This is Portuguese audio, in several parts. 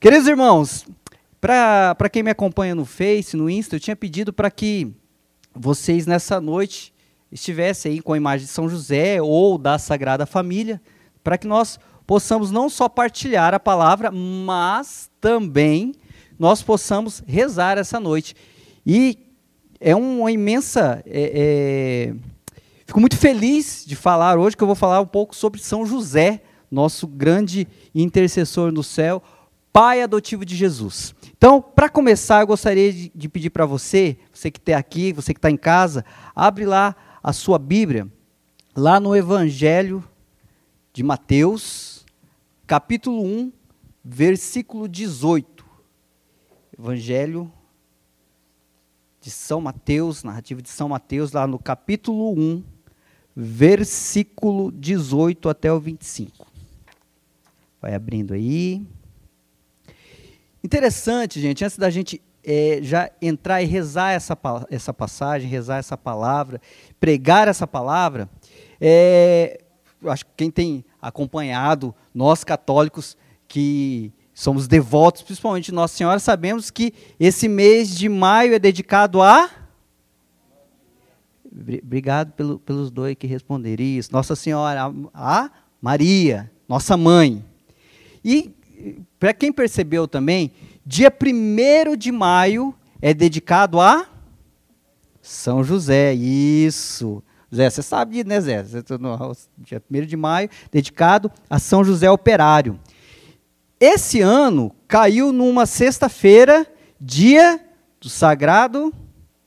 Queridos irmãos, para quem me acompanha no Face, no Insta, eu tinha pedido para que vocês nessa noite estivessem aí com a imagem de São José ou da Sagrada Família, para que nós possamos não só partilhar a palavra, mas também nós possamos rezar essa noite. E é uma imensa. É, é, fico muito feliz de falar hoje que eu vou falar um pouco sobre São José, nosso grande intercessor no céu, pai adotivo de Jesus. Então, para começar, eu gostaria de, de pedir para você, você que está aqui, você que está em casa, abre lá a sua Bíblia, lá no Evangelho de Mateus, capítulo 1, versículo 18. Evangelho de São Mateus, narrativa de São Mateus, lá no capítulo 1, versículo 18 até o 25. Vai abrindo aí. Interessante, gente, antes da gente é, já entrar e rezar essa, essa passagem, rezar essa palavra, pregar essa palavra, é, acho que quem tem acompanhado, nós católicos que somos devotos, principalmente Nossa Senhora, sabemos que esse mês de maio é dedicado a. Obrigado pelo, pelos dois que responderam isso. Nossa Senhora, a Maria, nossa mãe. E para quem percebeu também, dia 1 de maio é dedicado a São José. Isso. Zé, você sabe, né, Zé? Dia 1 de maio, dedicado a São José Operário. Esse ano caiu numa sexta-feira, dia do Sagrado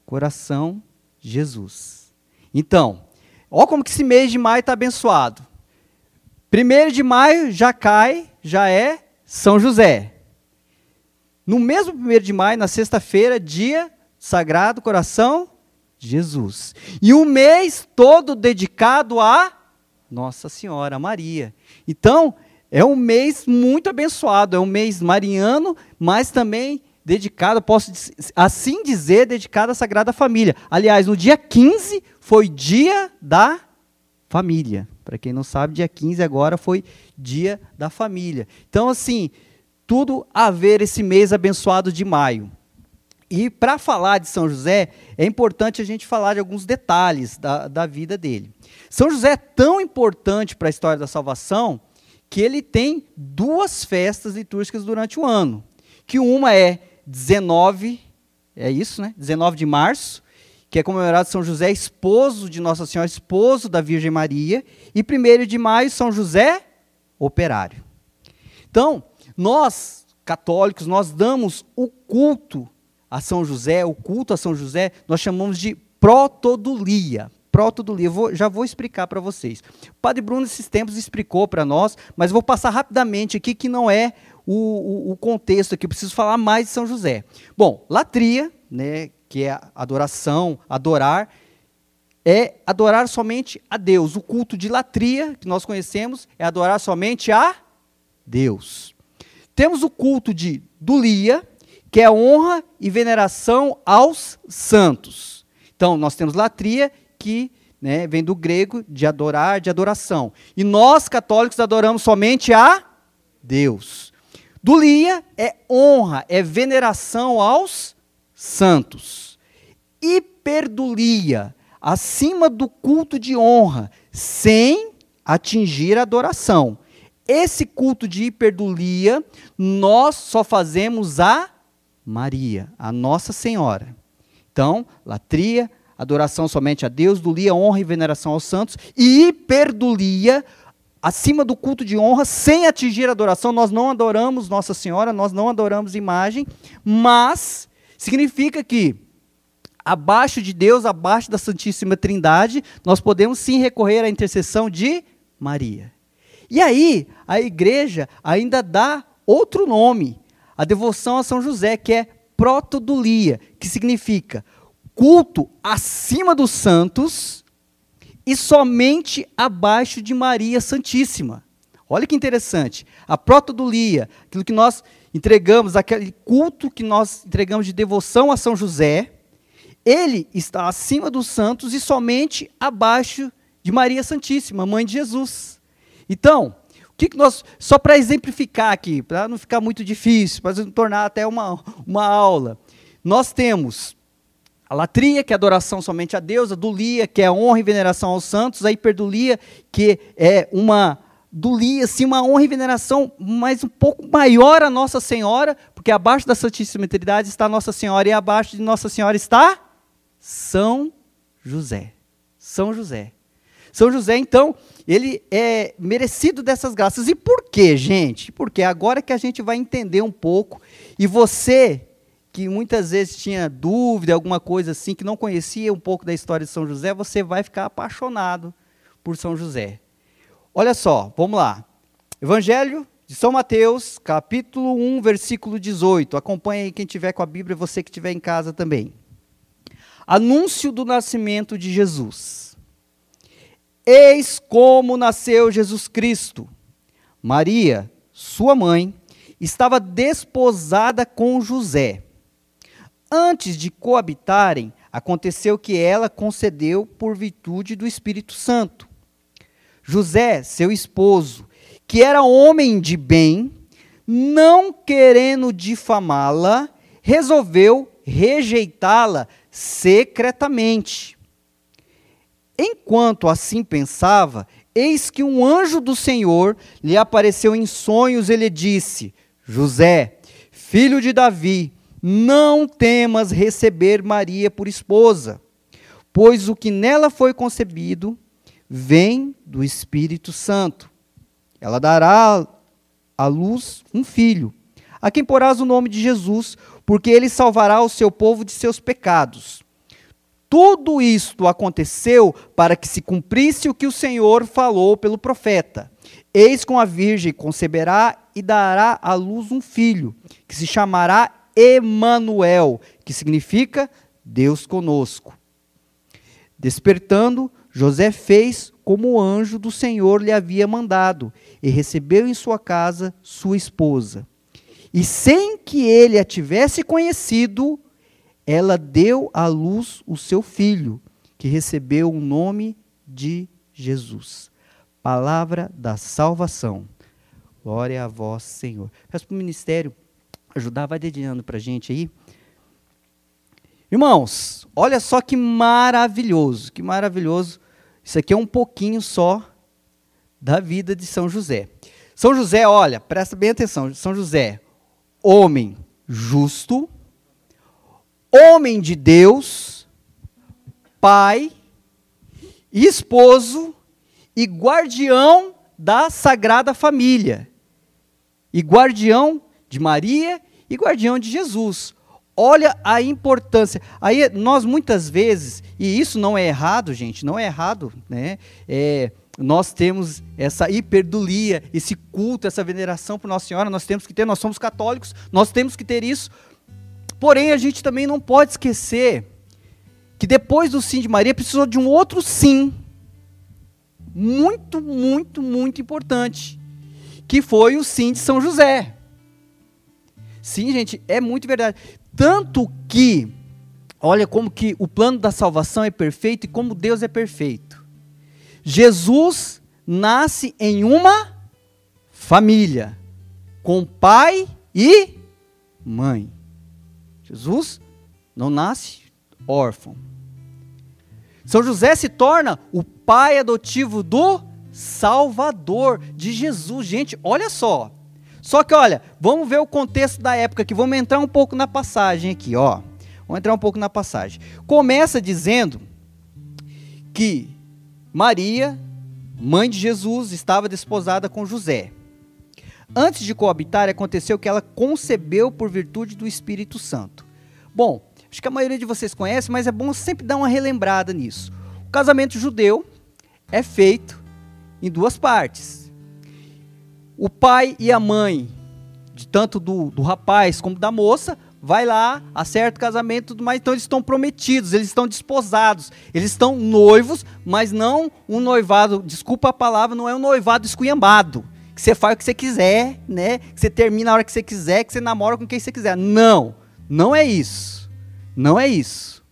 Coração Jesus. Então, olha como que esse mês de maio está abençoado. Primeiro de maio já cai, já é são José. No mesmo 1 de maio, na sexta-feira, dia Sagrado Coração de Jesus. E o mês todo dedicado a Nossa Senhora Maria. Então, é um mês muito abençoado, é um mês mariano, mas também dedicado, posso assim dizer, dedicado à Sagrada Família. Aliás, no dia 15 foi dia da família. Para quem não sabe, dia 15 agora foi dia da família. Então, assim, tudo a ver esse mês abençoado de maio. E para falar de São José, é importante a gente falar de alguns detalhes da, da vida dele. São José é tão importante para a história da salvação que ele tem duas festas litúrgicas durante o ano. Que uma é 19, é isso, né? 19 de março, que é comemorado São José, esposo de Nossa Senhora, esposo da Virgem Maria, e 1 de maio, São José, operário. Então, nós, católicos, nós damos o culto a São José, o culto a São José, nós chamamos de protodulia. Protodulia, vou, já vou explicar para vocês. O Padre Bruno, esses tempos, explicou para nós, mas vou passar rapidamente aqui, que não é o, o, o contexto aqui, eu preciso falar mais de São José. Bom, latria, né, que é adoração, adorar, é adorar somente a Deus. O culto de latria, que nós conhecemos, é adorar somente a Deus. Temos o culto de dulia, que é honra e veneração aos santos. Então, nós temos latria, que né, vem do grego de adorar, de adoração. E nós, católicos, adoramos somente a Deus. Dulia é honra, é veneração aos santos hiperdulia, acima do culto de honra, sem atingir a adoração. Esse culto de hiperdulia, nós só fazemos a Maria, a Nossa Senhora. Então, latria, adoração somente a Deus, dulia, honra e veneração aos santos, e hiperdulia, acima do culto de honra, sem atingir a adoração, nós não adoramos Nossa Senhora, nós não adoramos imagem, mas significa que abaixo de Deus, abaixo da Santíssima Trindade, nós podemos sim recorrer à intercessão de Maria. E aí, a igreja ainda dá outro nome, a devoção a São José, que é protodulia, que significa culto acima dos santos e somente abaixo de Maria Santíssima. Olha que interessante. A protodulia, aquilo que nós entregamos, aquele culto que nós entregamos de devoção a São José, ele está acima dos santos e somente abaixo de Maria Santíssima, mãe de Jesus. Então, O que, que nós. Só para exemplificar aqui, para não ficar muito difícil, para não tornar até uma, uma aula. Nós temos a latria, que é adoração somente a Deus, a dulia, que é honra e veneração aos santos, a hiperdulia, que é uma dulia, assim, uma honra e veneração, mas um pouco maior a Nossa Senhora, porque abaixo da Santíssima Trindade está Nossa Senhora e abaixo de Nossa Senhora está São José. São José. São José, então, ele é merecido dessas graças. E por quê, gente? Porque agora que a gente vai entender um pouco, e você que muitas vezes tinha dúvida, alguma coisa assim, que não conhecia um pouco da história de São José, você vai ficar apaixonado por São José. Olha só, vamos lá. Evangelho de São Mateus, capítulo 1, versículo 18. Acompanhe aí quem tiver com a Bíblia, você que estiver em casa também. Anúncio do nascimento de Jesus. Eis como nasceu Jesus Cristo. Maria, sua mãe, estava desposada com José. Antes de coabitarem, aconteceu que ela concedeu por virtude do Espírito Santo. José, seu esposo, que era homem de bem, não querendo difamá-la, resolveu rejeitá-la secretamente. Enquanto assim pensava, eis que um anjo do Senhor lhe apareceu em sonhos e lhe disse: José, filho de Davi, não temas receber Maria por esposa, pois o que nela foi concebido vem do Espírito Santo. Ela dará à luz um filho, a quem porás o nome de Jesus, porque ele salvará o seu povo de seus pecados. Tudo isto aconteceu para que se cumprisse o que o Senhor falou pelo profeta. Eis com a virgem conceberá e dará à luz um filho, que se chamará Emanuel, que significa Deus conosco. Despertando, José fez como o anjo do Senhor lhe havia mandado e recebeu em sua casa sua esposa. E sem que ele a tivesse conhecido, ela deu à luz o seu filho, que recebeu o nome de Jesus. Palavra da salvação. Glória a vós, Senhor. Peço para o ministério ajudar, vai dedilhando para a gente aí. Irmãos, olha só que maravilhoso, que maravilhoso isso aqui é um pouquinho só da vida de São José. São José, olha, presta bem atenção. São José, homem justo, homem de Deus, pai, esposo e guardião da Sagrada Família. E guardião de Maria e guardião de Jesus. Olha a importância. Aí nós muitas vezes, e isso não é errado, gente, não é errado, né? É, nós temos essa hiperdulia, esse culto, essa veneração por Nossa Senhora, nós temos que ter, nós somos católicos, nós temos que ter isso. Porém, a gente também não pode esquecer que depois do sim de Maria precisou de um outro sim, muito, muito, muito importante, que foi o sim de São José. Sim, gente, é muito verdade. Tanto que, olha como que o plano da salvação é perfeito e como Deus é perfeito. Jesus nasce em uma família, com pai e mãe. Jesus não nasce órfão. São José se torna o pai adotivo do Salvador de Jesus. Gente, olha só. Só que olha, vamos ver o contexto da época aqui, vamos entrar um pouco na passagem aqui, ó. Vamos entrar um pouco na passagem. Começa dizendo que Maria, mãe de Jesus, estava desposada com José. Antes de coabitar, aconteceu que ela concebeu por virtude do Espírito Santo. Bom, acho que a maioria de vocês conhece, mas é bom sempre dar uma relembrada nisso. O casamento judeu é feito em duas partes o pai e a mãe, de tanto do, do rapaz como da moça, vai lá, acerta o casamento mais. Então eles estão prometidos, eles estão desposados, eles estão noivos, mas não um noivado, desculpa a palavra, não é um noivado esculhambado. Que você faz o que você quiser, né? Que você termina a hora que você quiser, que você namora com quem você quiser. Não, não é isso. Não é isso.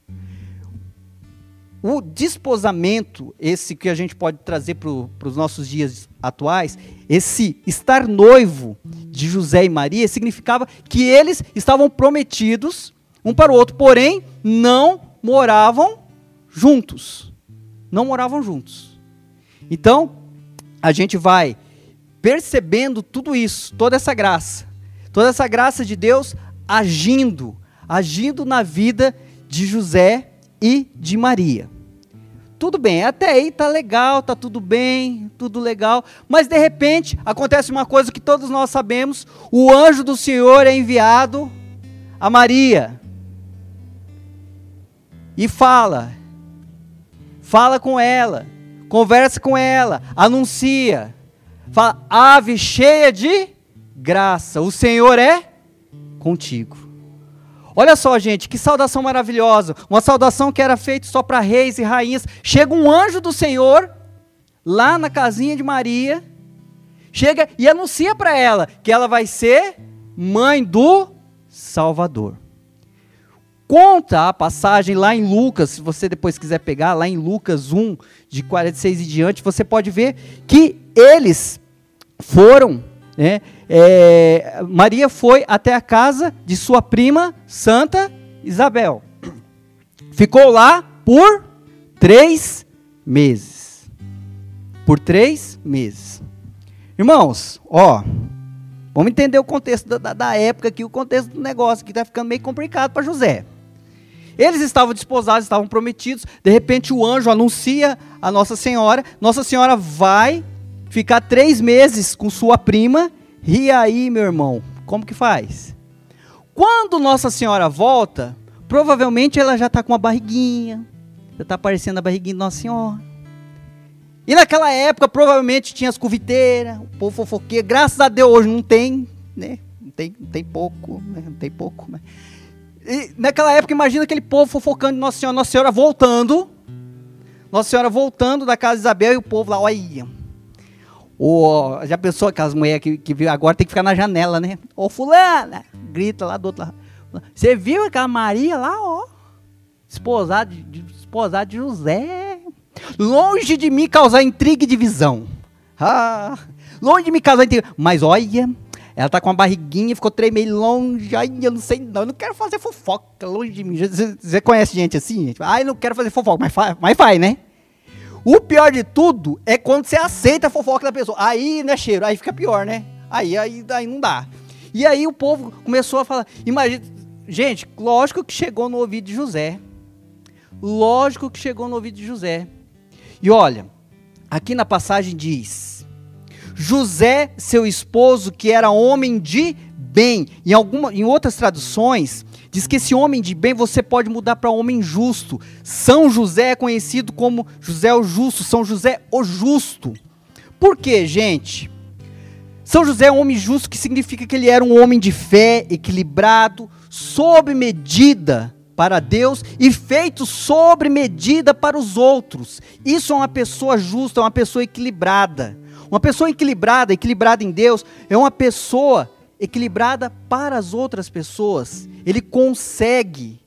O desposamento, esse que a gente pode trazer para os nossos dias atuais, esse estar noivo de José e Maria, significava que eles estavam prometidos um para o outro, porém não moravam juntos. Não moravam juntos. Então, a gente vai percebendo tudo isso, toda essa graça, toda essa graça de Deus agindo, agindo na vida de José e de Maria. Tudo bem, até aí tá legal, tá tudo bem, tudo legal, mas de repente acontece uma coisa que todos nós sabemos: o anjo do Senhor é enviado a Maria e fala, fala com ela, conversa com ela, anuncia, fala, ave cheia de graça, o Senhor é contigo. Olha só, gente, que saudação maravilhosa. Uma saudação que era feita só para reis e rainhas. Chega um anjo do Senhor lá na casinha de Maria, chega e anuncia para ela que ela vai ser mãe do Salvador. Conta a passagem lá em Lucas, se você depois quiser pegar, lá em Lucas 1, de 46 e diante, você pode ver que eles foram né? É, Maria foi até a casa de sua prima Santa Isabel. Ficou lá por três meses. Por três meses. Irmãos, ó, vamos entender o contexto da, da época aqui, o contexto do negócio que está ficando meio complicado para José. Eles estavam desposados, estavam prometidos. De repente, o anjo anuncia a Nossa Senhora. Nossa Senhora vai ficar três meses com sua prima, e aí, meu irmão, como que faz? Quando Nossa Senhora volta, provavelmente ela já está com uma barriguinha, já está aparecendo a barriguinha de Nossa Senhora. E naquela época, provavelmente tinha as coviteiras, o povo fofoqueiro. Graças a Deus, hoje não tem, né? Não tem, não tem pouco, né? não tem pouco. E naquela época, imagina aquele povo fofocando de Nossa Senhora, Nossa Senhora voltando. Nossa Senhora voltando da casa de Isabel e o povo lá, olha, ou já pensou aquelas mulheres que, que agora tem que ficar na janela, né? Ô fulana, grita lá do outro lado. Você viu aquela Maria lá, ó? Esposada de, esposada de José. Longe de mim causar intriga e divisão. Ah, longe de me causar intriga. Mas olha, ela tá com uma barriguinha, ficou tremendo longe. Ai, eu não sei não, eu não quero fazer fofoca longe de mim. Você conhece gente assim? Gente? Ai, não quero fazer fofoca, mas faz, mas faz né? O pior de tudo é quando você aceita a fofoca da pessoa. Aí, né, cheiro? Aí fica pior, né? Aí, aí, aí não dá. E aí o povo começou a falar. Imagina. Gente, lógico que chegou no ouvido de José. Lógico que chegou no ouvido de José. E olha, aqui na passagem diz: José, seu esposo, que era homem de bem. Em, alguma, em outras traduções, Diz que esse homem de bem você pode mudar para homem justo. São José é conhecido como José o Justo, São José o Justo. Por quê, gente? São José é um homem justo que significa que ele era um homem de fé, equilibrado, sob medida para Deus e feito sobre medida para os outros. Isso é uma pessoa justa, é uma pessoa equilibrada. Uma pessoa equilibrada, equilibrada em Deus, é uma pessoa equilibrada para as outras pessoas. Ele consegue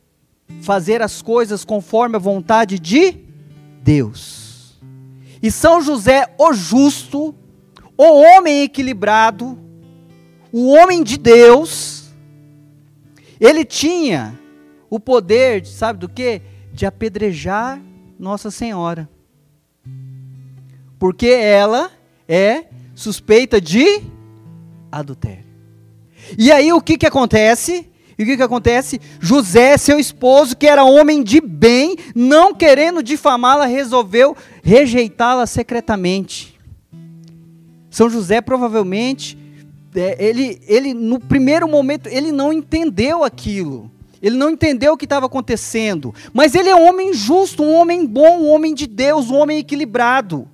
fazer as coisas conforme a vontade de Deus. E São José, o justo, o homem equilibrado, o homem de Deus, ele tinha o poder, sabe do que? De apedrejar Nossa Senhora. Porque ela é suspeita de adultério. E aí o que, que acontece? E o que, que acontece? José, seu esposo, que era homem de bem, não querendo difamá-la, resolveu rejeitá-la secretamente. São José provavelmente, é, ele, ele no primeiro momento, ele não entendeu aquilo. Ele não entendeu o que estava acontecendo. Mas ele é um homem justo, um homem bom, um homem de Deus, um homem equilibrado.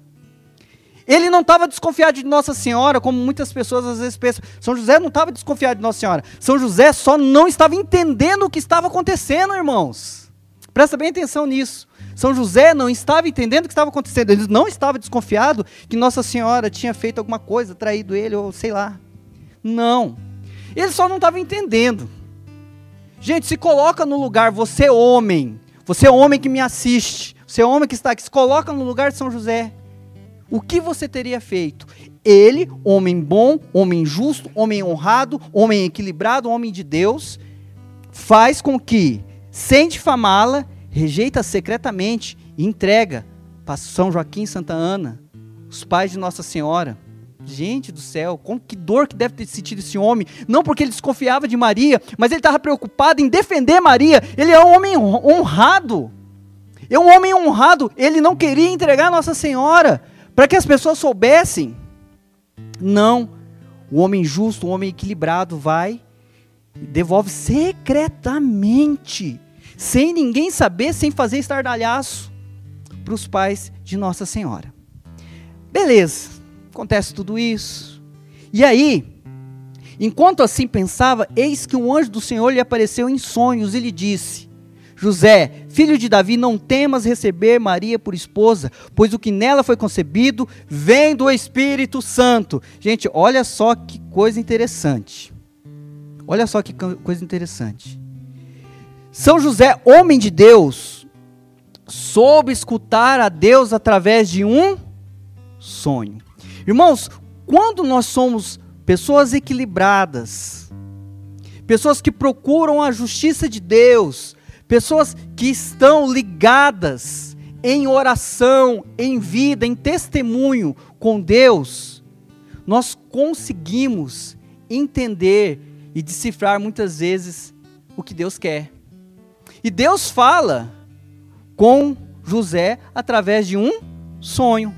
Ele não estava desconfiado de Nossa Senhora, como muitas pessoas às vezes pensam. São José não estava desconfiado de Nossa Senhora. São José só não estava entendendo o que estava acontecendo, irmãos. Presta bem atenção nisso. São José não estava entendendo o que estava acontecendo. Ele não estava desconfiado que Nossa Senhora tinha feito alguma coisa, traído ele, ou sei lá. Não. Ele só não estava entendendo. Gente, se coloca no lugar, você homem, você homem que me assiste, você é homem que está aqui, se coloca no lugar de São José. O que você teria feito? Ele, homem bom, homem justo, homem honrado, homem equilibrado, homem de Deus, faz com que, sem difamá-la, rejeita secretamente e entrega para São Joaquim Santa Ana, os pais de Nossa Senhora. Gente do céu, com que dor que deve ter sentido esse homem. Não porque ele desconfiava de Maria, mas ele estava preocupado em defender Maria. Ele é um homem honrado. É um homem honrado. Ele não queria entregar Nossa Senhora para que as pessoas soubessem. Não. O homem justo, o homem equilibrado vai e devolve secretamente, sem ninguém saber, sem fazer estardalhaço, para os pais de Nossa Senhora. Beleza acontece tudo isso. E aí, enquanto assim pensava, eis que um anjo do Senhor lhe apareceu em sonhos e lhe disse: José, filho de Davi, não temas receber Maria por esposa, pois o que nela foi concebido vem do Espírito Santo. Gente, olha só que coisa interessante. Olha só que coisa interessante. São José, homem de Deus, soube escutar a Deus através de um sonho. Irmãos, quando nós somos pessoas equilibradas, pessoas que procuram a justiça de Deus, pessoas que estão ligadas em oração, em vida, em testemunho com Deus, nós conseguimos entender e decifrar muitas vezes o que Deus quer. E Deus fala com José através de um sonho.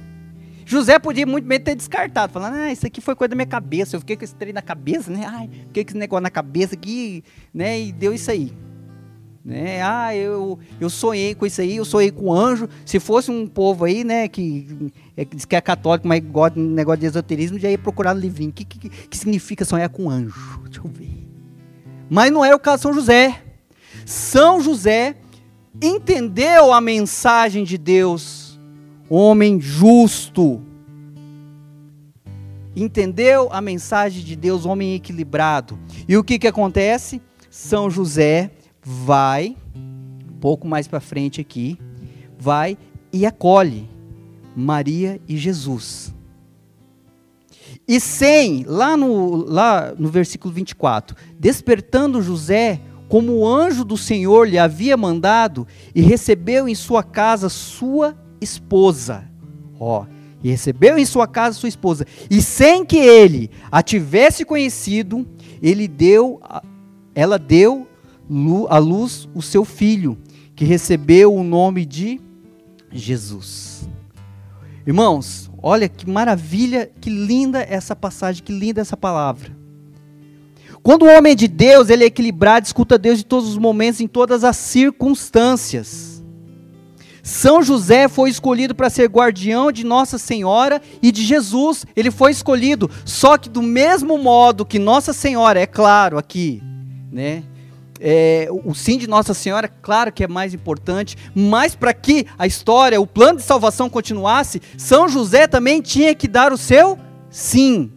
José podia muito bem ter descartado, falando, ah, isso aqui foi coisa da minha cabeça, eu fiquei com esse trem na cabeça, né? Ai, fiquei com esse negócio na cabeça aqui, né? E deu isso aí. Né? Ah, eu, eu sonhei com isso aí, eu sonhei com anjo. Se fosse um povo aí, né, que, é, diz que é católico, mas gosta de negócio de esoterismo, já ia procurar no livrinho. O que, que, que significa sonhar com anjo? Deixa eu ver. Mas não era o caso de São José. São José entendeu a mensagem de Deus homem justo. Entendeu a mensagem de Deus, homem equilibrado. E o que, que acontece? São José vai, um pouco mais para frente aqui, vai e acolhe Maria e Jesus. E sem, lá no, lá no versículo 24, despertando José, como o anjo do Senhor lhe havia mandado, e recebeu em sua casa sua esposa. Ó, e recebeu em sua casa sua esposa. E sem que ele a tivesse conhecido, ele deu, ela deu à luz o seu filho, que recebeu o nome de Jesus. Irmãos, olha que maravilha, que linda essa passagem, que linda essa palavra. Quando o homem é de Deus, ele é equilibrado, escuta Deus em todos os momentos, em todas as circunstâncias. São José foi escolhido para ser guardião de Nossa Senhora e de Jesus. Ele foi escolhido, só que do mesmo modo que Nossa Senhora, é claro aqui, né? É, o sim de Nossa Senhora, claro que é mais importante, mas para que a história, o plano de salvação continuasse, São José também tinha que dar o seu sim.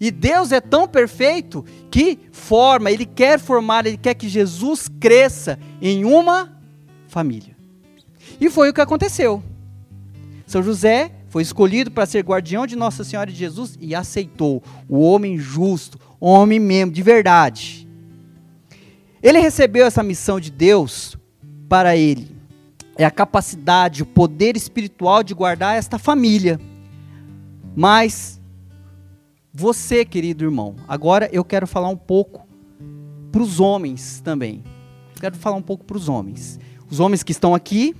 E Deus é tão perfeito que forma, Ele quer formar, Ele quer que Jesus cresça em uma família. E foi o que aconteceu. São José foi escolhido para ser guardião de Nossa Senhora de Jesus e aceitou o homem justo, homem mesmo, de verdade. Ele recebeu essa missão de Deus para ele. É a capacidade, o poder espiritual de guardar esta família. Mas você, querido irmão, agora eu quero falar um pouco para os homens também. Quero falar um pouco para os homens. Os homens que estão aqui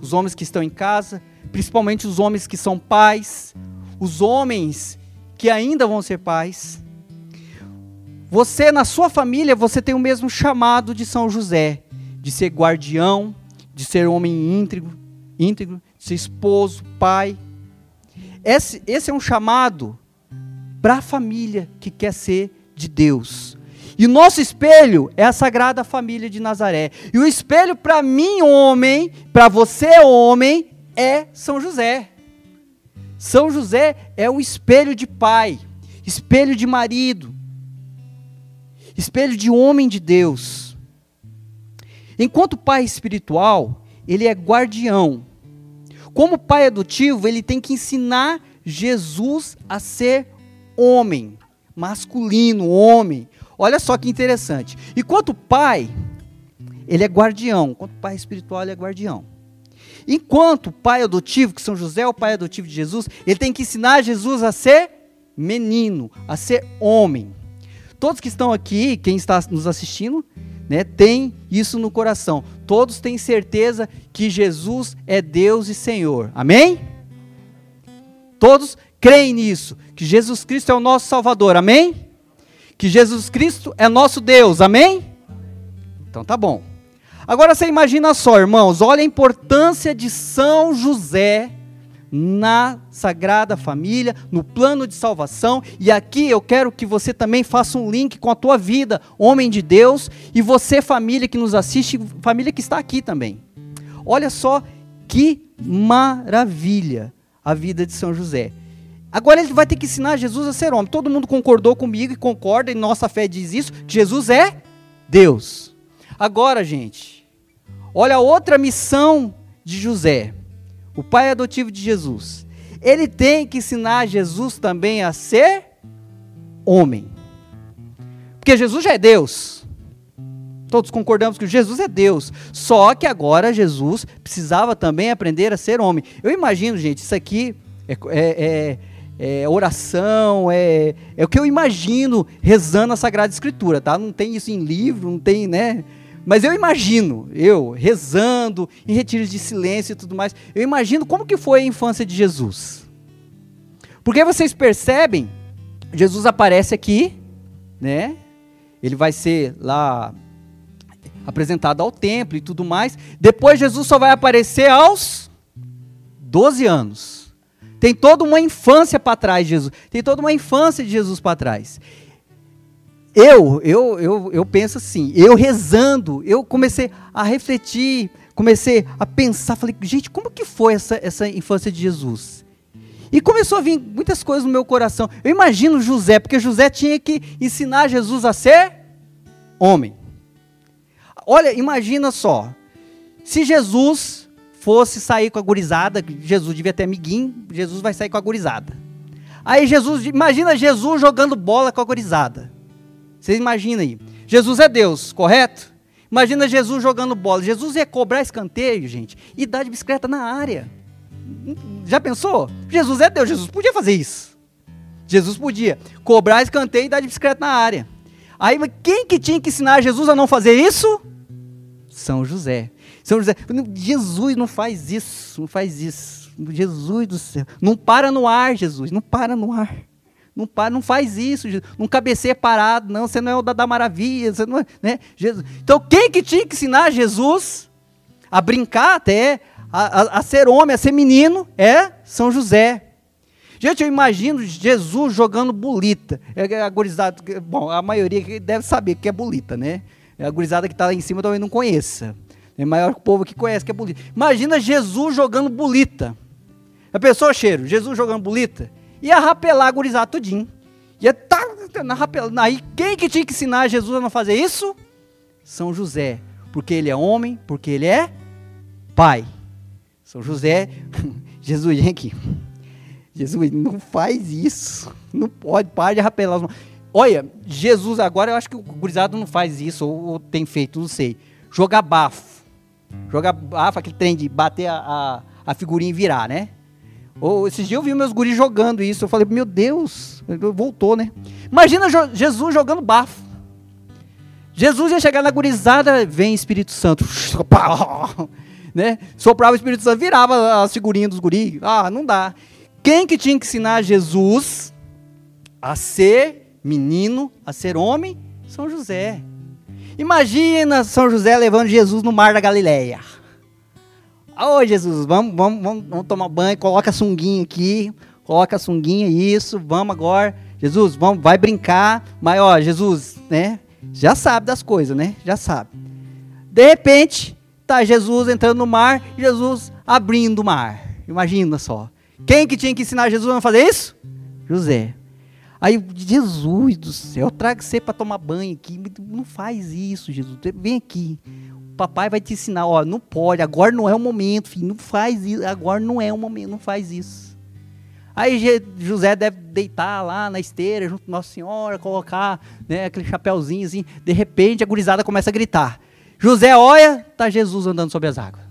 os homens que estão em casa, principalmente os homens que são pais, os homens que ainda vão ser pais. Você, na sua família, você tem o mesmo chamado de São José, de ser guardião, de ser homem íntegro, íntegro de ser esposo, pai. Esse, esse é um chamado para a família que quer ser de Deus. E nosso espelho é a Sagrada Família de Nazaré. E o espelho para mim, homem, para você, homem, é São José. São José é o espelho de pai, espelho de marido, espelho de homem de Deus. Enquanto pai espiritual, ele é guardião Como pai adotivo, ele tem que ensinar Jesus a ser homem, masculino, homem. Olha só que interessante. Enquanto pai, ele é guardião. Enquanto pai espiritual, ele é guardião. Enquanto pai adotivo, que São José é o pai adotivo de Jesus, ele tem que ensinar Jesus a ser menino, a ser homem. Todos que estão aqui, quem está nos assistindo, né, tem isso no coração. Todos têm certeza que Jesus é Deus e Senhor. Amém? Todos creem nisso, que Jesus Cristo é o nosso Salvador. Amém? Que Jesus Cristo é nosso Deus. Amém? Então tá bom. Agora você imagina só, irmãos, olha a importância de São José na Sagrada Família, no plano de salvação. E aqui eu quero que você também faça um link com a tua vida, homem de Deus, e você, família que nos assiste, família que está aqui também. Olha só que maravilha a vida de São José. Agora ele vai ter que ensinar Jesus a ser homem. Todo mundo concordou comigo e concorda, e nossa fé diz isso, que Jesus é Deus. Agora, gente, olha a outra missão de José o pai adotivo de Jesus, ele tem que ensinar Jesus também a ser homem. Porque Jesus já é Deus. Todos concordamos que Jesus é Deus. Só que agora Jesus precisava também aprender a ser homem. Eu imagino, gente, isso aqui é, é, é, é oração, é, é o que eu imagino rezando a Sagrada Escritura, tá? Não tem isso em livro, não tem, né? Mas eu imagino, eu rezando, em retiros de silêncio e tudo mais, eu imagino como que foi a infância de Jesus. Porque vocês percebem, Jesus aparece aqui, né? Ele vai ser lá apresentado ao templo e tudo mais. Depois Jesus só vai aparecer aos 12 anos. Tem toda uma infância para trás de Jesus. Tem toda uma infância de Jesus para trás eu, eu, eu, eu penso assim, eu rezando, eu comecei a refletir, comecei a pensar, falei, gente, como que foi essa, essa infância de Jesus? E começou a vir muitas coisas no meu coração. Eu imagino José, porque José tinha que ensinar Jesus a ser homem. Olha, imagina só, se Jesus fosse sair com a gurizada, Jesus devia ter amiguinho, Jesus vai sair com a gurizada. Aí Jesus, imagina Jesus jogando bola com a gurizada. Você imagina aí. Jesus é Deus, correto? Imagina Jesus jogando bola. Jesus ia cobrar escanteio, gente, e dar de bicicleta na área. Já pensou? Jesus é Deus, Jesus podia fazer isso. Jesus podia cobrar escanteio e dar de bicicleta na área. Aí quem que tinha que ensinar Jesus a não fazer isso? São José. São José, Jesus não faz isso, não faz isso. Jesus do céu. Não para no ar, Jesus, não para no ar. Não, não faz isso, não cabeceia parado, não, você não é o da, da maravilha, você não é, né? Jesus. Então, quem que tinha que ensinar Jesus a brincar até, a, a, a ser homem, a ser menino, é São José. Gente, eu imagino Jesus jogando bolita. É, é bom, a maioria deve saber que é bolita, né? É a gurizada que está lá em cima talvez não conheça. É maior povo que conhece que é bolita. Imagina Jesus jogando bolita. A pessoa cheiro, Jesus jogando bolita ia rapelar a gurizada tudinho. Ia tá, na rapel... Aí quem que tinha que ensinar Jesus a não fazer isso? São José. Porque ele é homem, porque ele é pai. São José, Jesus, vem aqui. Jesus, não faz isso. Não pode, para de rapelar as mãos. Olha, Jesus, agora eu acho que o gurizado não faz isso, ou, ou, tem feito, não sei. Jogar bafo. Jogar bafo, aquele trem de bater a, a, a figurinha e virar, né? Ou, esses dias eu vi meus guris jogando isso. Eu falei, meu Deus, voltou, né? Imagina Jesus jogando bafo. Jesus ia chegar na gurizada, vem Espírito Santo. né? Soprava o Espírito Santo, virava as figurinhas dos guris. Ah, não dá. Quem que tinha que ensinar Jesus a ser menino, a ser homem? São José. Imagina São José levando Jesus no mar da Galileia. Ô oh, Jesus, vamos, vamos, vamos, vamos, tomar banho, coloca a sunguinha aqui, coloca a sunguinha, isso, vamos agora. Jesus, vamos, vai brincar, mas ó, Jesus, né? Já sabe das coisas, né? Já sabe. De repente, tá Jesus entrando no mar, Jesus abrindo o mar. Imagina só. Quem que tinha que ensinar Jesus a fazer isso? José. Aí, Jesus do céu, traga você para tomar banho aqui. Não faz isso, Jesus. Vem aqui papai vai te ensinar, ó, não pode, agora não é o momento, filho, não faz isso, agora não é o momento, não faz isso. Aí José deve deitar lá na esteira junto com Nossa Senhora, colocar né, aquele chapéuzinho assim, de repente a gurizada começa a gritar. José olha, tá Jesus andando sobre as águas.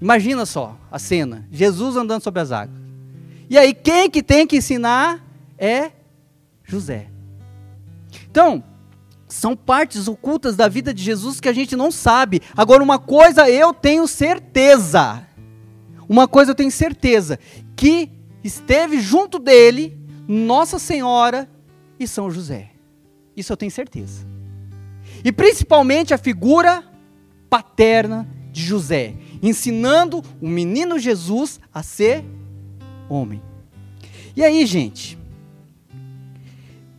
Imagina só a cena, Jesus andando sobre as águas. E aí quem que tem que ensinar é José. Então, são partes ocultas da vida de Jesus que a gente não sabe. Agora, uma coisa eu tenho certeza. Uma coisa eu tenho certeza: que esteve junto dele Nossa Senhora e São José. Isso eu tenho certeza. E principalmente a figura paterna de José, ensinando o menino Jesus a ser homem. E aí, gente,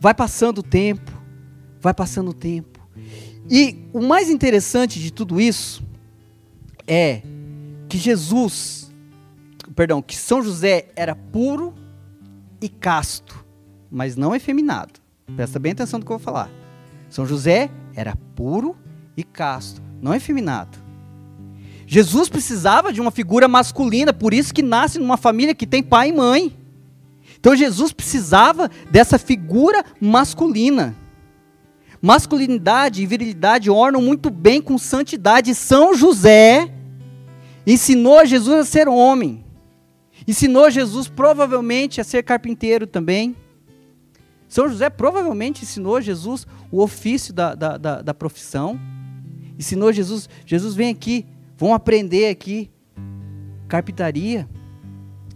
vai passando o tempo, vai passando o tempo. E o mais interessante de tudo isso é que Jesus, perdão, que São José era puro e casto, mas não efeminado. Presta bem atenção no que eu vou falar. São José era puro e casto, não efeminado. Jesus precisava de uma figura masculina, por isso que nasce numa família que tem pai e mãe. Então Jesus precisava dessa figura masculina. Masculinidade e virilidade ornam muito bem com santidade. São José ensinou Jesus a ser homem. Ensinou Jesus provavelmente a ser carpinteiro também. São José provavelmente ensinou Jesus o ofício da, da, da, da profissão. Ensinou Jesus, Jesus vem aqui, vão aprender aqui carpintaria.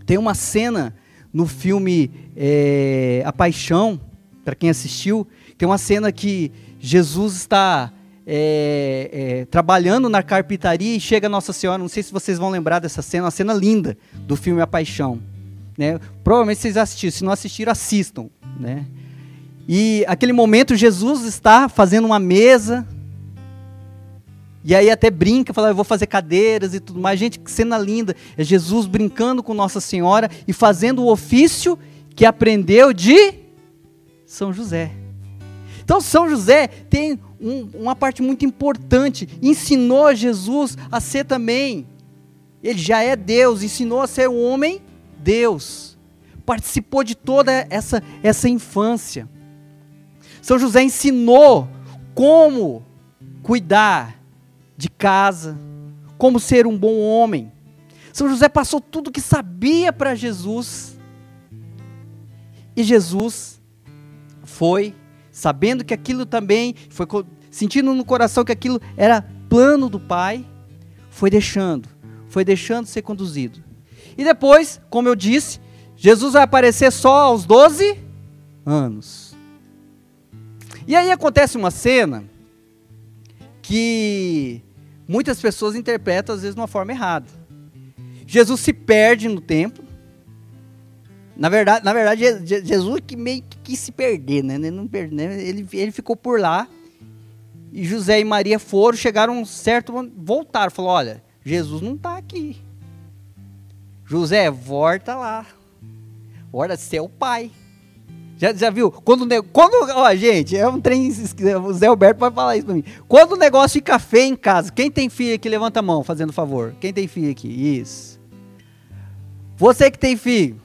Tem uma cena no filme é, A Paixão, para quem assistiu, tem uma cena que Jesus está é, é, trabalhando na carpintaria e chega Nossa Senhora. Não sei se vocês vão lembrar dessa cena, uma cena linda do filme A Paixão. Né? Provavelmente vocês assistiram. Se não assistiram, assistam. Né? E aquele momento Jesus está fazendo uma mesa. E aí até brinca, fala, eu vou fazer cadeiras e tudo mais. Gente, que cena linda. É Jesus brincando com Nossa Senhora e fazendo o ofício que aprendeu de São José. Então, São José tem um, uma parte muito importante. Ensinou Jesus a ser também. Ele já é Deus, ensinou a ser um homem Deus. Participou de toda essa, essa infância. São José ensinou como cuidar de casa, como ser um bom homem. São José passou tudo o que sabia para Jesus. E Jesus foi sabendo que aquilo também, foi sentindo no coração que aquilo era plano do Pai, foi deixando, foi deixando ser conduzido. E depois, como eu disse, Jesus vai aparecer só aos 12 anos. E aí acontece uma cena que muitas pessoas interpretam às vezes de uma forma errada. Jesus se perde no templo, na verdade, na verdade Jesus que meio que quis se perder, né? Ele, não perde, né? ele, ele ficou por lá. E José e Maria foram, chegaram um certo. Voltaram, falou: Olha, Jesus não está aqui. José, volta lá. Volta, você é pai. Já, já viu? Quando, quando. Ó, gente, é um trem. O Zé Alberto vai falar isso pra mim. Quando o negócio fica feio em casa, quem tem filho aqui, levanta a mão, fazendo favor. Quem tem filho aqui? Isso. Você que tem filho,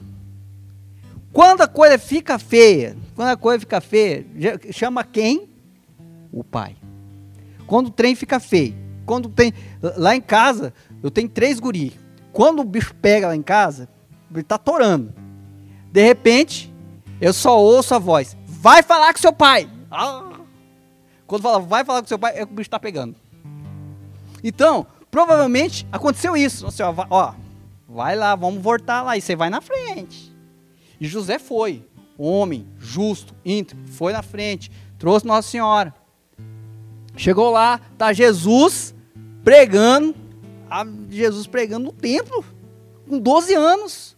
quando a coisa fica feia, quando a coisa fica feia, chama quem? O pai. Quando o trem fica feio, quando tem lá em casa, eu tenho três guri. Quando o bicho pega lá em casa, ele tá torando. De repente, eu só ouço a voz: "Vai falar com seu pai". Ah! Quando fala "vai falar com seu pai", é que o bicho está pegando. Então, provavelmente aconteceu isso. Assim, ó, ó, vai lá, vamos voltar lá e você vai na frente. E José foi, homem, justo, íntegro, foi na frente, trouxe Nossa Senhora. Chegou lá, tá Jesus pregando, Jesus pregando no templo, com 12 anos.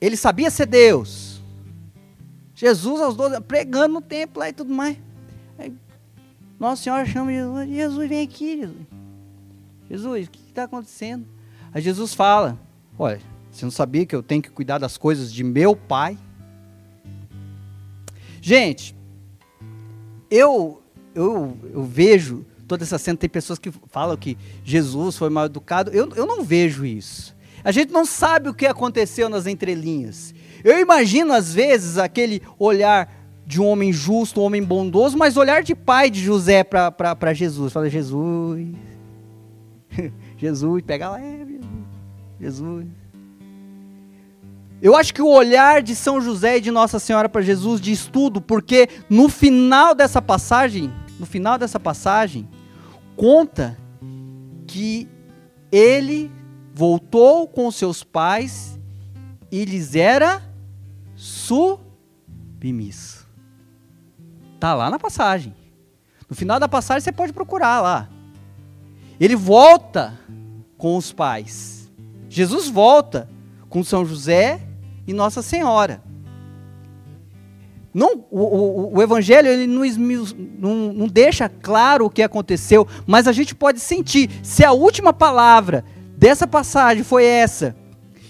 Ele sabia ser Deus. Jesus aos 12 anos, pregando no templo lá e tudo mais. Aí, Nossa Senhora chama Jesus, Jesus vem aqui, Jesus. Jesus, o que está acontecendo? Aí Jesus fala, olha, você não sabia que eu tenho que cuidar das coisas de meu pai? Gente, eu, eu, eu vejo toda essa cena. Tem pessoas que falam que Jesus foi mal educado. Eu, eu não vejo isso. A gente não sabe o que aconteceu nas entrelinhas. Eu imagino, às vezes, aquele olhar de um homem justo, um homem bondoso, mas olhar de pai de José para Jesus. Fala, Jesus, Jesus, pega leve, Jesus. Eu acho que o olhar de São José e de Nossa Senhora para Jesus diz tudo, porque no final dessa passagem, no final dessa passagem, conta que ele voltou com seus pais e lhes era submisso. Tá lá na passagem. No final da passagem você pode procurar lá. Ele volta com os pais. Jesus volta com São José e Nossa Senhora. Não, o, o, o Evangelho ele não, não, não deixa claro o que aconteceu, mas a gente pode sentir. Se a última palavra dessa passagem foi essa,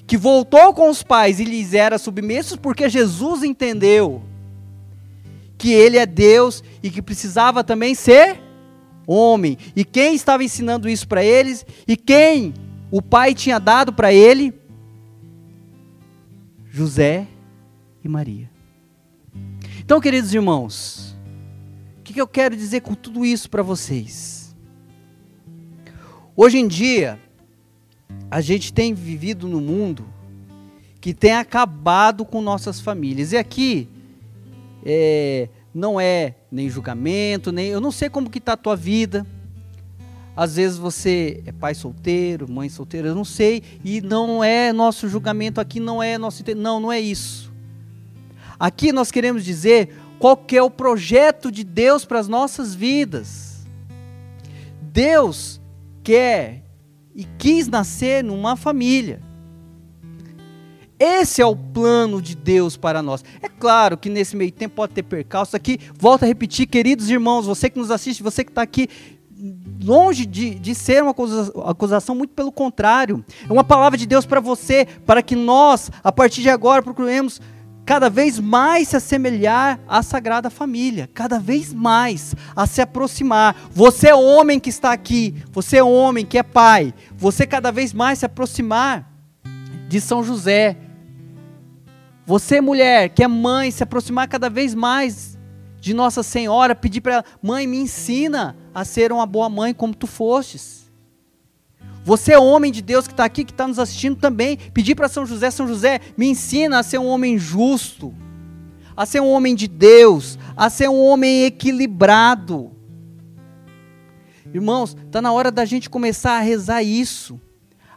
que voltou com os pais e lhes era submissos, porque Jesus entendeu que ele é Deus e que precisava também ser homem. E quem estava ensinando isso para eles? E quem o pai tinha dado para ele? José e Maria. Então, queridos irmãos, o que, que eu quero dizer com tudo isso para vocês? Hoje em dia, a gente tem vivido no mundo que tem acabado com nossas famílias. E aqui é, não é nem julgamento, nem eu não sei como que está a tua vida. Às vezes você é pai solteiro, mãe solteira, eu não sei, e não é nosso julgamento aqui, não é nosso. Não, não é isso. Aqui nós queremos dizer qual que é o projeto de Deus para as nossas vidas. Deus quer e quis nascer numa família. Esse é o plano de Deus para nós. É claro que nesse meio tempo pode ter percalço aqui. Volto a repetir, queridos irmãos, você que nos assiste, você que está aqui, longe de, de ser uma acusação, muito pelo contrário. É uma palavra de Deus para você, para que nós, a partir de agora, procuremos cada vez mais se assemelhar à Sagrada Família, cada vez mais a se aproximar. Você é homem que está aqui, você é homem que é pai, você cada vez mais se aproximar de São José. Você, mulher, que é mãe, se aproximar cada vez mais de Nossa Senhora, pedir para ela: mãe, me ensina a ser uma boa mãe como tu fostes. Você é homem de Deus que está aqui, que está nos assistindo também, pedir para São José: São José, me ensina a ser um homem justo, a ser um homem de Deus, a ser um homem equilibrado. Irmãos, está na hora da gente começar a rezar isso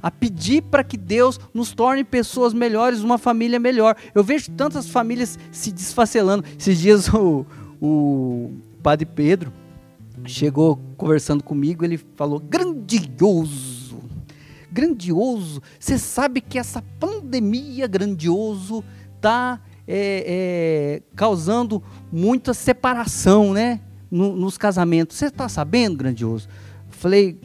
a pedir para que Deus nos torne pessoas melhores, uma família melhor. Eu vejo tantas famílias se desfacelando. Esses dias o, o padre Pedro chegou conversando comigo, ele falou: grandioso, grandioso. Você sabe que essa pandemia grandioso está é, é, causando muita separação, né? No, nos casamentos. Você está sabendo, grandioso? Falei,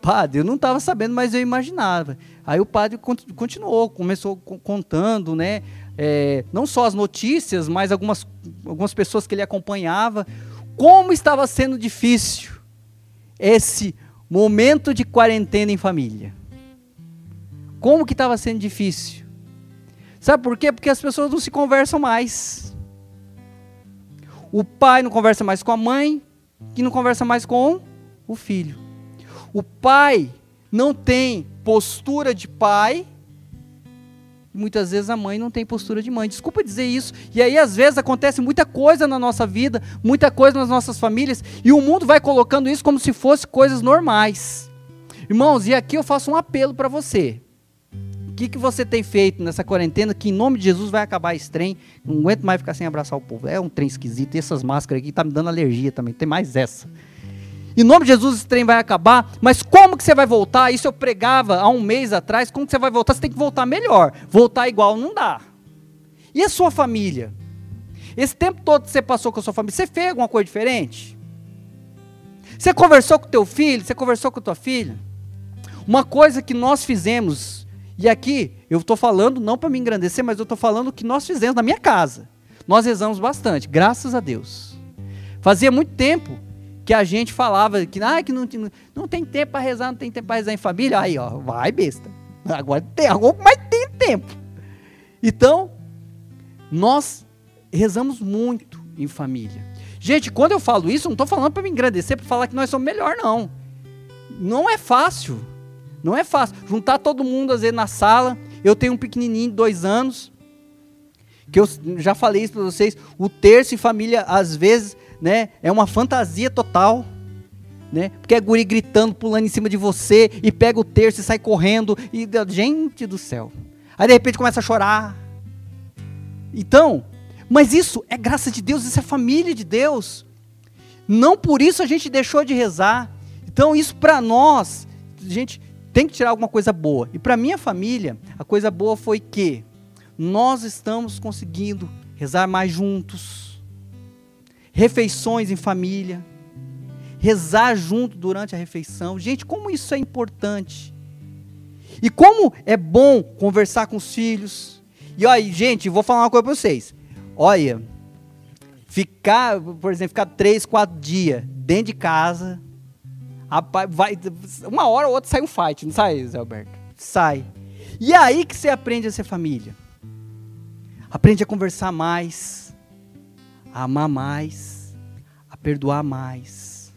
Padre, eu não estava sabendo, mas eu imaginava. Aí o padre continuou, começou contando, né? É, não só as notícias, mas algumas, algumas pessoas que ele acompanhava, como estava sendo difícil esse momento de quarentena em família. Como que estava sendo difícil. Sabe por quê? Porque as pessoas não se conversam mais. O pai não conversa mais com a mãe, que não conversa mais com o filho. O pai não tem postura de pai, muitas vezes a mãe não tem postura de mãe. Desculpa dizer isso. E aí, às vezes, acontece muita coisa na nossa vida, muita coisa nas nossas famílias, e o mundo vai colocando isso como se fosse coisas normais. Irmãos, e aqui eu faço um apelo para você. Que, que você tem feito nessa quarentena que, em nome de Jesus, vai acabar esse trem? Não aguento mais ficar sem abraçar o povo. É um trem esquisito. E essas máscaras aqui tá me dando alergia também. Tem mais essa. Em nome de Jesus, esse trem vai acabar. Mas como que você vai voltar? Isso eu pregava há um mês atrás. Como que você vai voltar? Você tem que voltar melhor. Voltar igual não dá. E a sua família? Esse tempo todo que você passou com a sua família, você fez alguma coisa diferente? Você conversou com teu filho? Você conversou com tua filha? Uma coisa que nós fizemos, e aqui eu estou falando não para me engrandecer, mas eu estou falando o que nós fizemos na minha casa. Nós rezamos bastante, graças a Deus. Fazia muito tempo que a gente falava que, ah, que não, não tem tempo para rezar, não tem tempo para rezar em família. Aí, ó, vai besta. Agora tem, mas tem tempo. Então, nós rezamos muito em família. Gente, quando eu falo isso, não estou falando para me engrandecer, para falar que nós somos melhor, não. Não é fácil. Não é fácil. Juntar todo mundo, às vezes, na sala. Eu tenho um pequenininho de dois anos, que eu já falei isso para vocês. O terço em família, às vezes, né, é uma fantasia total. Né? Porque é guri gritando, pulando em cima de você, e pega o terço e sai correndo. E, gente do céu. Aí, de repente, começa a chorar. Então, mas isso é graça de Deus, isso é família de Deus. Não por isso a gente deixou de rezar. Então, isso para nós, gente tem que tirar alguma coisa boa. E para minha família, a coisa boa foi que nós estamos conseguindo rezar mais juntos, refeições em família, rezar junto durante a refeição. Gente, como isso é importante. E como é bom conversar com os filhos. E olha, gente, vou falar uma coisa para vocês. Olha, ficar, por exemplo, ficar três, quatro dias dentro de casa, vai, uma hora ou outra sai um fight, não sai, Zé Alberto? Sai. E é aí que você aprende a ser família. Aprende a conversar mais, a amar mais, a perdoar mais.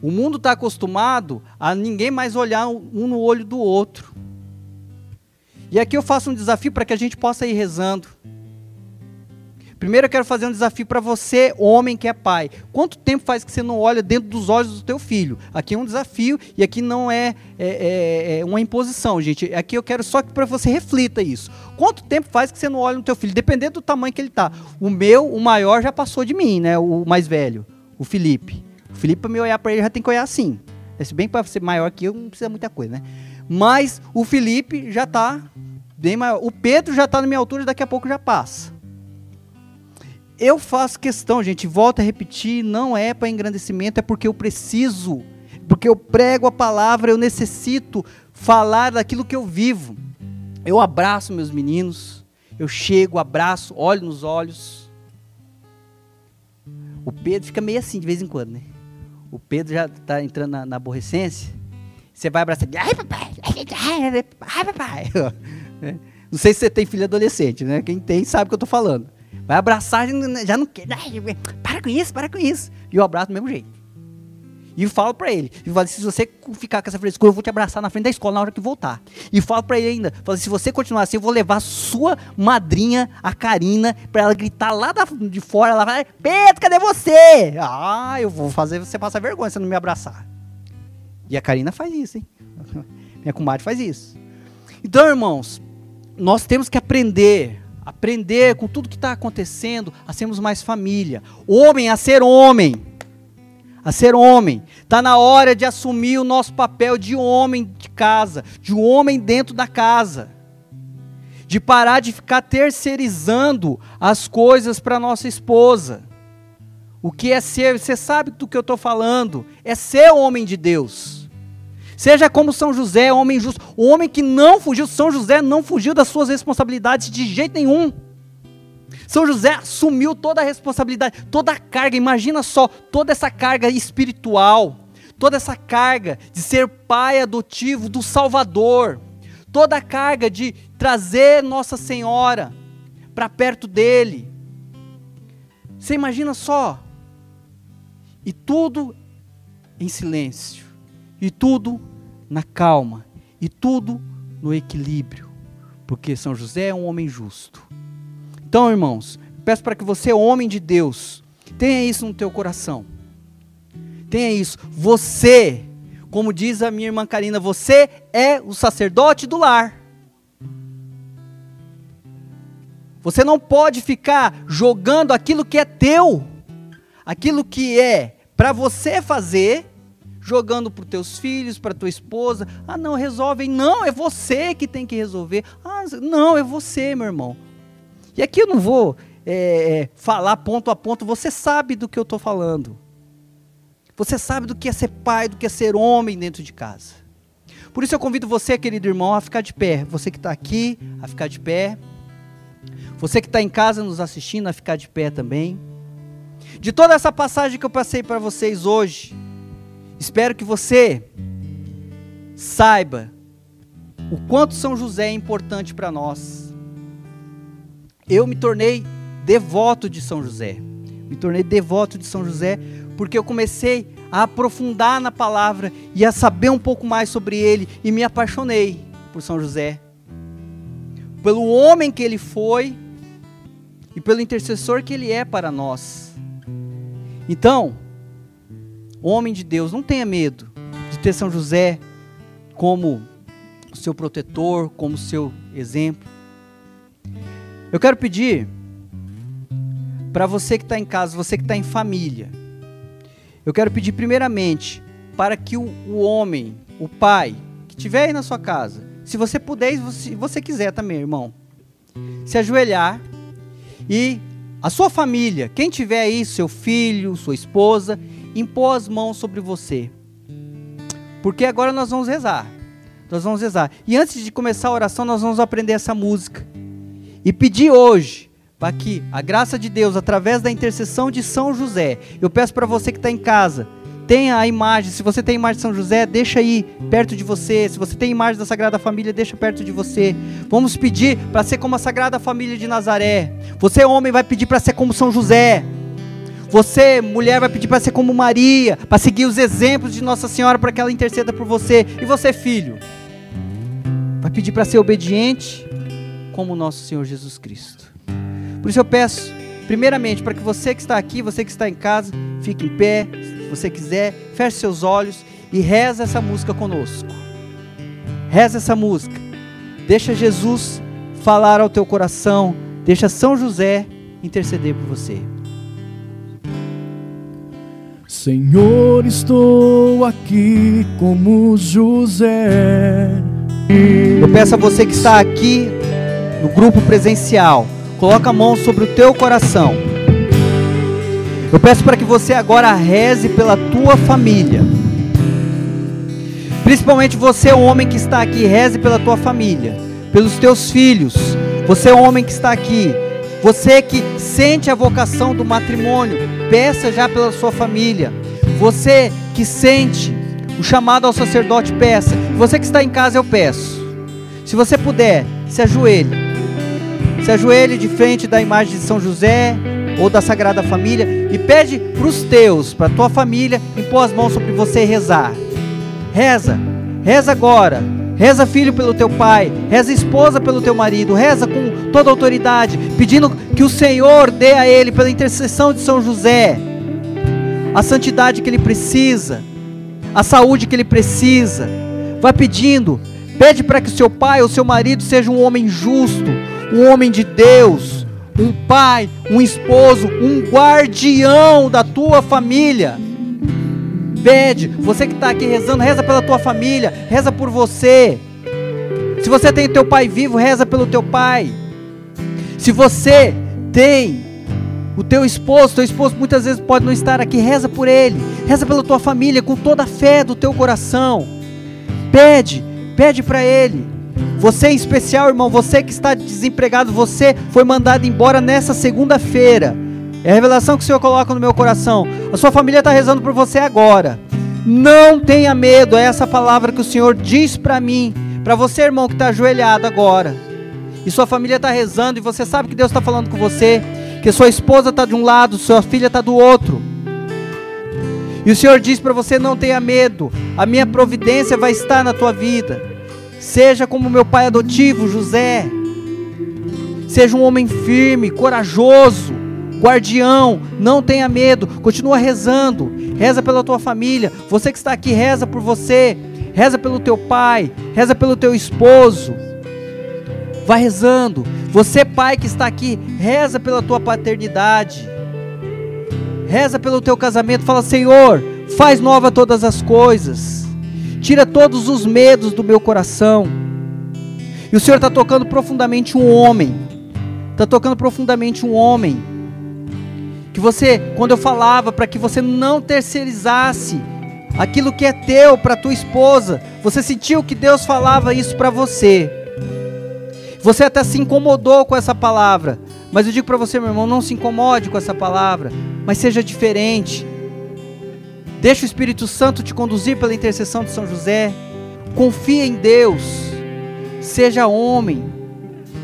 O mundo está acostumado a ninguém mais olhar um no olho do outro. E aqui eu faço um desafio para que a gente possa ir rezando. Primeiro eu quero fazer um desafio para você, homem que é pai. Quanto tempo faz que você não olha dentro dos olhos do teu filho? Aqui é um desafio e aqui não é, é, é, é uma imposição, gente. Aqui eu quero só que para você reflita isso. Quanto tempo faz que você não olha no teu filho? Dependendo do tamanho que ele tá. O meu, o maior já passou de mim, né? O mais velho, o Felipe. O Felipe para me olhar para ele já tem que olhar assim. Se bem para ser maior que eu não precisa muita coisa, né? Mas o Felipe já está bem maior. O Pedro já está na minha altura, daqui a pouco já passa eu faço questão, gente, volto a repetir, não é para engrandecimento, é porque eu preciso, porque eu prego a palavra, eu necessito falar daquilo que eu vivo. Eu abraço meus meninos, eu chego, abraço, olho nos olhos. O Pedro fica meio assim de vez em quando, né? O Pedro já está entrando na, na aborrecência. Você vai abraçar, ai papai, ai papai. Não sei se você tem filho adolescente, né? Quem tem sabe o que eu estou falando. Vai abraçar, já não quer. Para com isso, para com isso. E eu abraço do mesmo jeito. E falo para ele, falo, se você ficar com essa frescura, eu vou te abraçar na frente da escola na hora que voltar. E falo para ele ainda, falo, se você continuar assim, eu vou levar sua madrinha, a Karina, para ela gritar lá da, de fora, ela vai, Pedro, cadê você? Ah, eu vou fazer você passar vergonha se não me abraçar. E a Karina faz isso, hein? Minha comadre faz isso. Então, irmãos, nós temos que aprender aprender com tudo que está acontecendo, a sermos mais família. Homem a ser homem. A ser homem. Está na hora de assumir o nosso papel de homem de casa, de homem dentro da casa. De parar de ficar terceirizando as coisas para nossa esposa. O que é ser, você sabe do que eu estou falando, é ser homem de Deus. Seja como São José, homem justo. O homem que não fugiu, São José não fugiu das suas responsabilidades de jeito nenhum. São José assumiu toda a responsabilidade, toda a carga. Imagina só, toda essa carga espiritual, toda essa carga de ser pai adotivo do Salvador, toda a carga de trazer Nossa Senhora para perto dele. Você imagina só? E tudo em silêncio. E tudo na calma. E tudo no equilíbrio. Porque São José é um homem justo. Então, irmãos, peço para que você, homem de Deus, tenha isso no teu coração. Tenha isso. Você, como diz a minha irmã Karina, você é o sacerdote do lar. Você não pode ficar jogando aquilo que é teu, aquilo que é para você fazer jogando para teus filhos, para tua esposa. Ah, não, resolvem. Não, é você que tem que resolver. Ah, não, é você, meu irmão. E aqui eu não vou é, é falar ponto a ponto. Você sabe do que eu estou falando. Você sabe do que é ser pai, do que é ser homem dentro de casa. Por isso eu convido você, querido irmão, a ficar de pé. Você que está aqui, a ficar de pé. Você que está em casa nos assistindo, a ficar de pé também. de toda essa passagem que eu passei para vocês hoje, espero que você saiba o quanto São José é importante para nós. Eu me tornei devoto de São José. Me tornei devoto de São José porque eu comecei a aprofundar na palavra e a saber um pouco mais sobre ele e me apaixonei por São José. Pelo homem que ele foi e pelo intercessor que ele é para nós. Então, homem de Deus, não tenha medo de ter São José como seu protetor, como seu exemplo. Eu quero pedir para você que está em casa, você que está em família, eu quero pedir primeiramente para que o, o homem, o pai, que estiver aí na sua casa, se você puder, se você quiser também, irmão, se ajoelhar e a sua família, quem tiver aí, seu filho, sua esposa, impor as mãos sobre você. Porque agora nós vamos rezar. Nós vamos rezar. E antes de começar a oração, nós vamos aprender essa música. E pedir hoje para que a graça de Deus, através da intercessão de São José, eu peço para você que está em casa, tenha a imagem. Se você tem a imagem de São José, deixa aí perto de você. Se você tem a imagem da Sagrada Família, deixa perto de você. Vamos pedir para ser como a Sagrada Família de Nazaré. Você, homem, vai pedir para ser como São José. Você, mulher, vai pedir para ser como Maria, para seguir os exemplos de Nossa Senhora para que ela interceda por você. E você, filho, vai pedir para ser obediente como nosso Senhor Jesus Cristo. Por isso eu peço, primeiramente, para que você que está aqui, você que está em casa, fique em pé, se você quiser, feche seus olhos e reza essa música conosco. Reza essa música. Deixa Jesus falar ao teu coração, deixa São José interceder por você. Senhor, estou aqui como José. Eu peço a você que está aqui no grupo presencial, coloca a mão sobre o teu coração. Eu peço para que você agora reze pela tua família. Principalmente você, o homem que está aqui, reze pela tua família, pelos teus filhos. Você, o homem que está aqui, você que sente a vocação do matrimônio, peça já pela sua família. Você que sente o chamado ao sacerdote, peça. Você que está em casa, eu peço. Se você puder, se ajoelhe. Se ajoelhe de frente da imagem de São José ou da Sagrada Família e pede para os teus, para a tua família, impor as mãos sobre você e rezar. Reza, reza agora. Reza, filho, pelo teu pai. Reza, esposa, pelo teu marido. Reza com toda autoridade, pedindo que o Senhor dê a ele, pela intercessão de São José, a santidade que ele precisa, a saúde que ele precisa. Vai pedindo, pede para que o seu pai ou seu marido seja um homem justo, um homem de Deus, um pai, um esposo, um guardião da tua família. Pede, você que está aqui rezando, reza pela tua família, reza por você. Se você tem teu pai vivo, reza pelo teu pai. Se você tem o teu esposo, teu esposo muitas vezes pode não estar aqui, reza por ele, reza pela tua família com toda a fé do teu coração. Pede, pede para ele. Você em especial, irmão, você que está desempregado, você foi mandado embora nessa segunda-feira. É a revelação que o Senhor coloca no meu coração. A sua família está rezando por você agora. Não tenha medo, é essa palavra que o Senhor diz para mim, para você, irmão, que está ajoelhado agora. E sua família está rezando e você sabe que Deus está falando com você, que sua esposa está de um lado, sua filha está do outro. E o Senhor diz para você: não tenha medo, a minha providência vai estar na tua vida. Seja como meu pai adotivo, José. Seja um homem firme, corajoso, guardião, não tenha medo, continua rezando, reza pela tua família. Você que está aqui, reza por você, reza pelo teu pai, reza pelo teu esposo. Vai rezando. Você, pai que está aqui, reza pela tua paternidade. Reza pelo teu casamento, fala: Senhor, faz nova todas as coisas. Tira todos os medos do meu coração. E o Senhor está tocando profundamente um homem. Está tocando profundamente um homem. Que você, quando eu falava para que você não terceirizasse aquilo que é teu para tua esposa, você sentiu que Deus falava isso para você. Você até se incomodou com essa palavra, Mas eu digo para você, meu irmão, não se incomode com essa palavra, mas seja diferente. Deixa o Espírito Santo te conduzir pela intercessão de São José. Confia em Deus. Seja homem,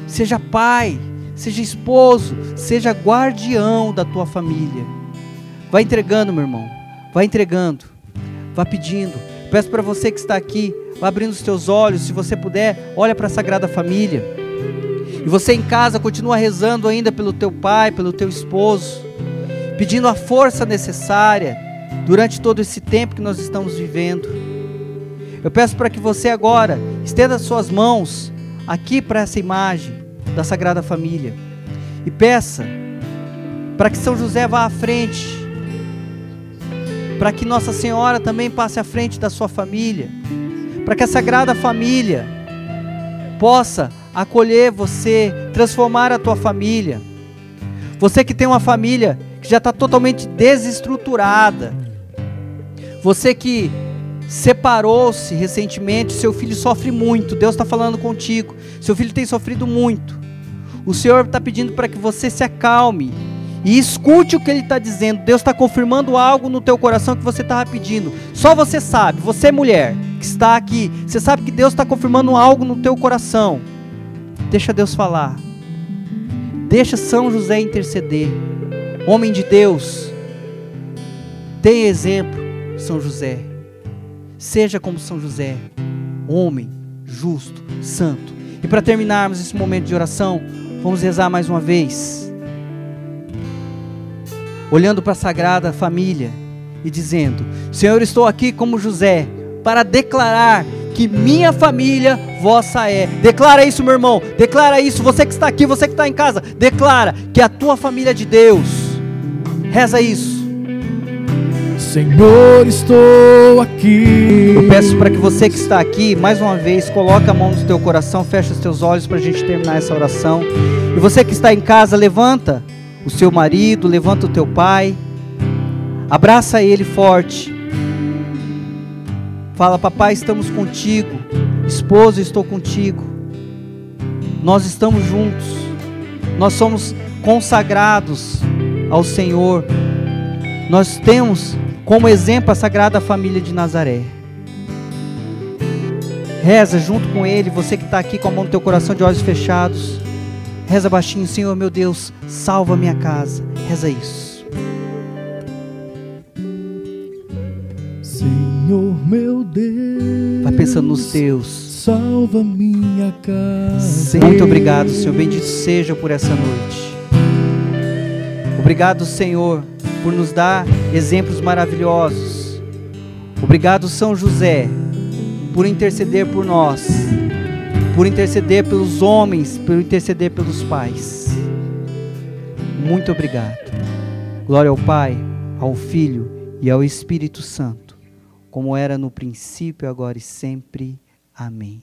seja pai, seja esposo, seja guardião da tua família. Vai entregando, meu irmão. Vai entregando. Vai pedindo. Peço para você que está aqui, vá abrindo os teus olhos, se você puder, olha para a Sagrada Família. E você em casa continua rezando ainda pelo teu pai, pelo teu esposo, pedindo a força necessária durante todo esse tempo que nós estamos vivendo. Eu peço para que você agora estenda suas mãos aqui para essa imagem da Sagrada Família e peça para que São José vá à frente, para que Nossa Senhora também passe à frente da sua família, para que a Sagrada Família possa acolher você, transformar a tua família. Você que tem uma família que já está totalmente desestruturada, você que separou-se recentemente, seu filho sofre muito, Deus está falando contigo, seu filho tem sofrido muito. O Senhor está pedindo para que você se acalme e escute o que Ele está dizendo. Deus está confirmando algo no teu coração que você estava pedindo. Só você sabe, você mulher que está aqui, você sabe que Deus está confirmando algo no teu coração. Deixa Deus falar. Deixa São José interceder. Homem de Deus, tem exemplo, São José. Seja como São José, homem, justo, santo. E para terminarmos esse momento de oração, vamos rezar mais uma vez. Olhando para a Sagrada Família e dizendo: Senhor, estou aqui como José para declarar que minha família vossa é. Declara isso, meu irmão. Declara isso. Você que está aqui, você que está em casa, declara que a tua família é de Deus. Reza isso. Senhor, estou aqui. Eu peço para que você que está aqui, mais uma vez, coloque a mão no teu coração, feche os teus olhos para a gente terminar essa oração. E você que está em casa, levanta o seu marido, levanta o teu pai, abraça ele forte. Fala, papai, estamos contigo. Esposo, estou contigo. Nós estamos juntos. Nós somos consagrados ao Senhor. Nós temos como exemplo a Sagrada Família de Nazaré. Reza junto com ele, você que está aqui com a mão no teu coração de olhos fechados. Reza baixinho, Senhor meu Deus, salva minha casa. Reza isso. Senhor meu Deus. Vai pensando nos teus. Salva minha casa. Muito obrigado, Senhor. Bendito seja por essa noite. Obrigado, Senhor, por nos dar exemplos maravilhosos. Obrigado, São José, por interceder por nós, por interceder pelos homens, por interceder pelos pais. Muito obrigado. Glória ao Pai, ao Filho e ao Espírito Santo como era no princípio, agora e sempre. Amém.